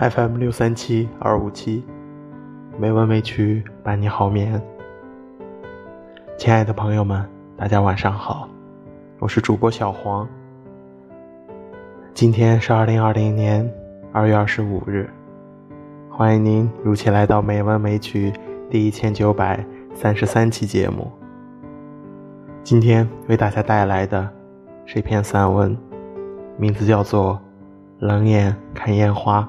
FM 六三七二五七，没完没曲伴你好眠。亲爱的朋友们，大家晚上好，我是主播小黄。今天是二零二零年二月二十五日，欢迎您如期来到《美文美曲》第一千九百三十三期节目。今天为大家带来的是一篇散文，名字叫做《冷眼看烟花》。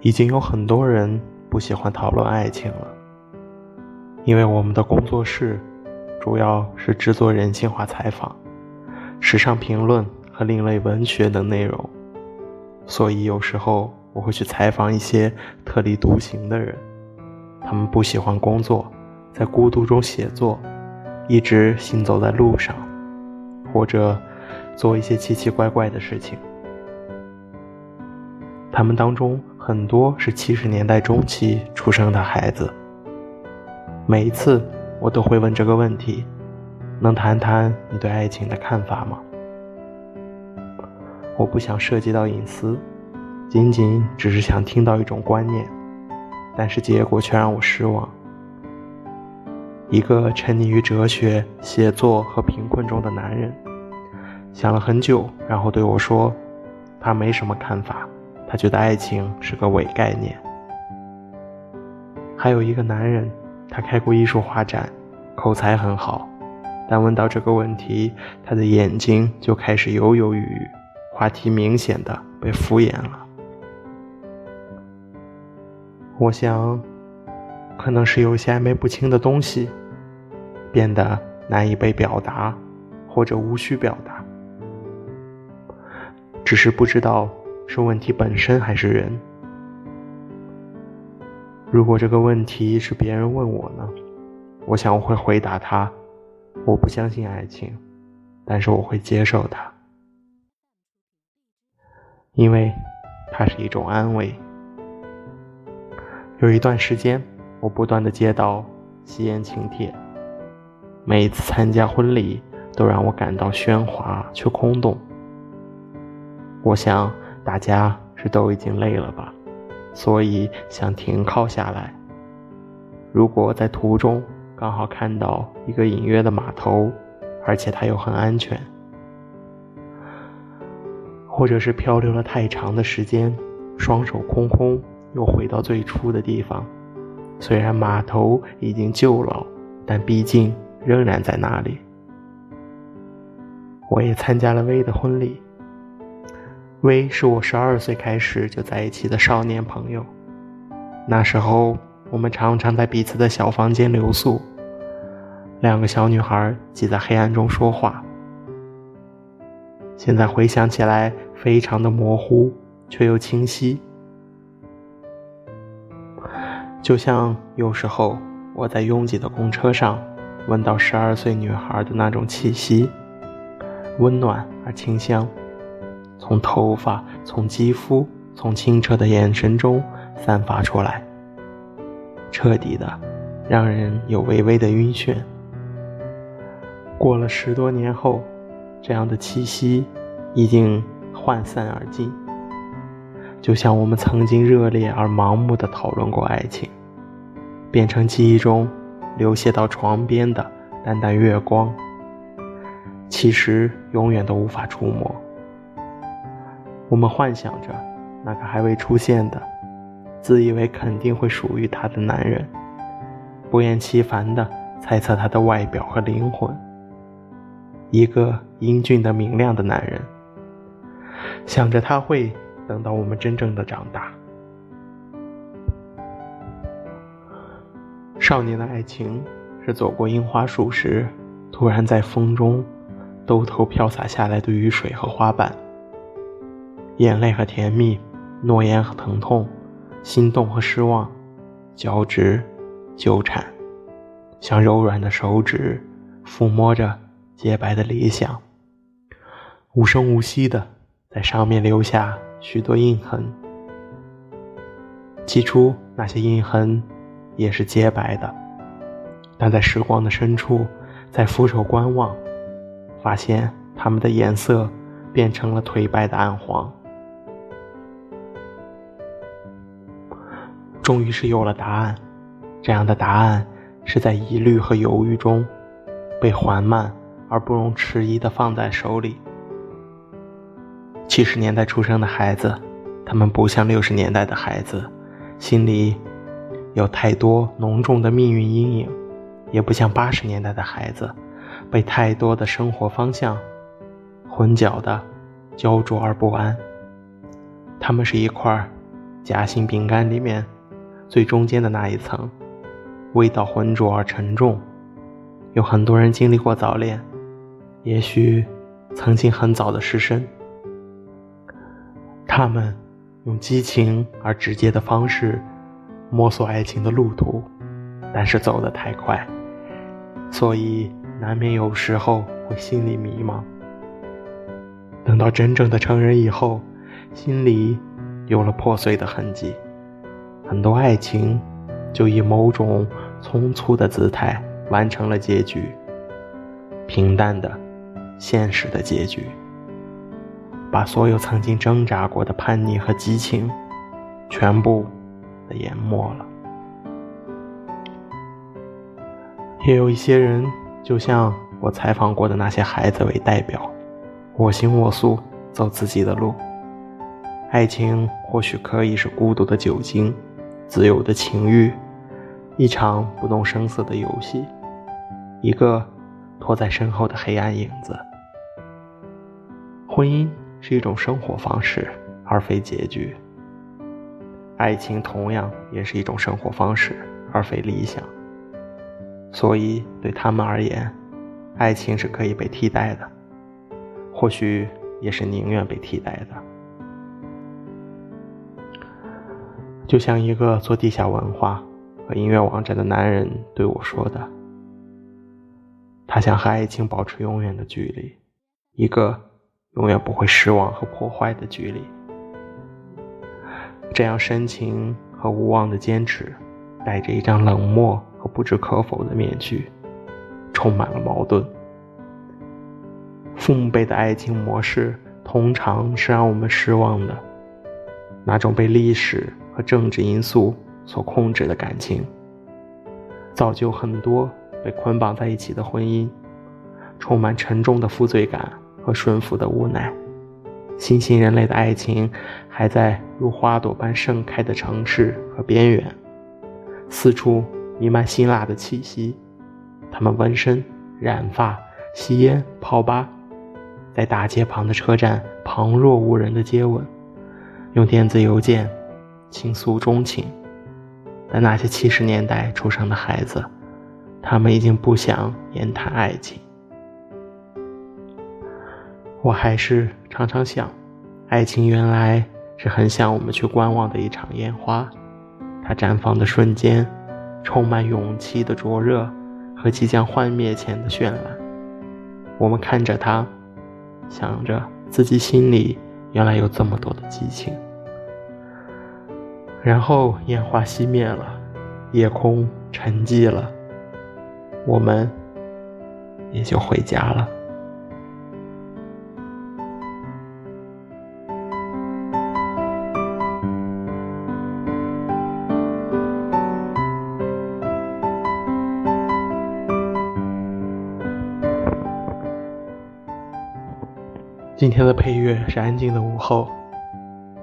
已经有很多人不喜欢讨论爱情了，因为我们的工作室主要是制作人性化采访、时尚评论和另类文学等内容，所以有时候我会去采访一些特立独行的人，他们不喜欢工作，在孤独中写作，一直行走在路上，或者做一些奇奇怪怪的事情。他们当中很多是七十年代中期出生的孩子。每一次我都会问这个问题：能谈谈你对爱情的看法吗？我不想涉及到隐私，仅仅只是想听到一种观念，但是结果却让我失望。一个沉溺于哲学、写作和贫困中的男人，想了很久，然后对我说：“他没什么看法。”他觉得爱情是个伪概念。还有一个男人，他开过艺术画展，口才很好，但问到这个问题，他的眼睛就开始犹犹豫豫，话题明显的被敷衍了。我想，可能是有些暧昧不清的东西，变得难以被表达，或者无需表达，只是不知道。是问题本身还是人？如果这个问题是别人问我呢？我想我会回答他：我不相信爱情，但是我会接受它，因为它是一种安慰。有一段时间，我不断的接到吸烟请帖，每一次参加婚礼都让我感到喧哗却空洞。我想。大家是都已经累了吧，所以想停靠下来。如果在途中刚好看到一个隐约的码头，而且它又很安全，或者是漂流了太长的时间，双手空空又回到最初的地方，虽然码头已经旧了，但毕竟仍然在那里。我也参加了薇的婚礼。薇是我十二岁开始就在一起的少年朋友，那时候我们常常在彼此的小房间留宿，两个小女孩挤在黑暗中说话。现在回想起来，非常的模糊却又清晰，就像有时候我在拥挤的公车上闻到十二岁女孩的那种气息，温暖而清香。从头发，从肌肤，从清澈的眼神中散发出来，彻底的，让人有微微的晕眩。过了十多年后，这样的气息已经涣散而尽，就像我们曾经热烈而盲目的讨论过爱情，变成记忆中流泻到床边的淡淡月光，其实永远都无法触摸。我们幻想着那个还未出现的、自以为肯定会属于他的男人，不厌其烦地猜测他的外表和灵魂。一个英俊的、明亮的男人，想着他会等到我们真正的长大。少年的爱情是走过樱花树时，突然在风中兜头飘洒下来的雨水和花瓣。眼泪和甜蜜，诺言和疼痛，心动和失望，交织，纠缠，像柔软的手指抚摸着洁白的理想，无声无息的在上面留下许多印痕。起初那些印痕也是洁白的，但在时光的深处，在俯首观望，发现它们的颜色。变成了颓败的暗黄。终于是有了答案，这样的答案是在疑虑和犹豫中，被缓慢而不容迟疑的放在手里。七十年代出生的孩子，他们不像六十年代的孩子，心里有太多浓重的命运阴影，也不像八十年代的孩子，被太多的生活方向混搅的焦灼而不安。他们是一块夹心饼干里面。最中间的那一层，味道浑浊而沉重。有很多人经历过早恋，也许曾经很早的失身。他们用激情而直接的方式摸索爱情的路途，但是走得太快，所以难免有时候会心里迷茫。等到真正的成人以后，心里有了破碎的痕迹。很多爱情，就以某种匆促的姿态完成了结局，平淡的、现实的结局，把所有曾经挣扎过的叛逆和激情，全部的淹没了。也有一些人，就像我采访过的那些孩子为代表，我行我素，走自己的路。爱情或许可以是孤独的酒精。自由的情欲，一场不动声色的游戏，一个拖在身后的黑暗影子。婚姻是一种生活方式，而非结局。爱情同样也是一种生活方式，而非理想。所以对他们而言，爱情是可以被替代的，或许也是宁愿被替代的。就像一个做地下文化和音乐网站的男人对我说的：“他想和爱情保持永远的距离，一个永远不会失望和破坏的距离。”这样深情和无望的坚持，戴着一张冷漠和不置可否的面具，充满了矛盾。父母辈的爱情模式通常是让我们失望的，那种被历史。和政治因素所控制的感情，造就很多被捆绑在一起的婚姻，充满沉重的负罪感和顺服的无奈。新兴人类的爱情还在如花朵般盛开的城市和边缘，四处弥漫辛辣的气息。他们纹身、染发、吸烟、泡吧，在大街旁的车站旁若无人的接吻，用电子邮件。倾诉衷情，但那些七十年代出生的孩子，他们已经不想言谈爱情。我还是常常想，爱情原来是很想我们去观望的一场烟花，它绽放的瞬间，充满勇气的灼热和即将幻灭前的绚烂。我们看着它，想着自己心里原来有这么多的激情。然后烟花熄灭了，夜空沉寂了，我们也就回家了。今天的配乐是《安静的午后》。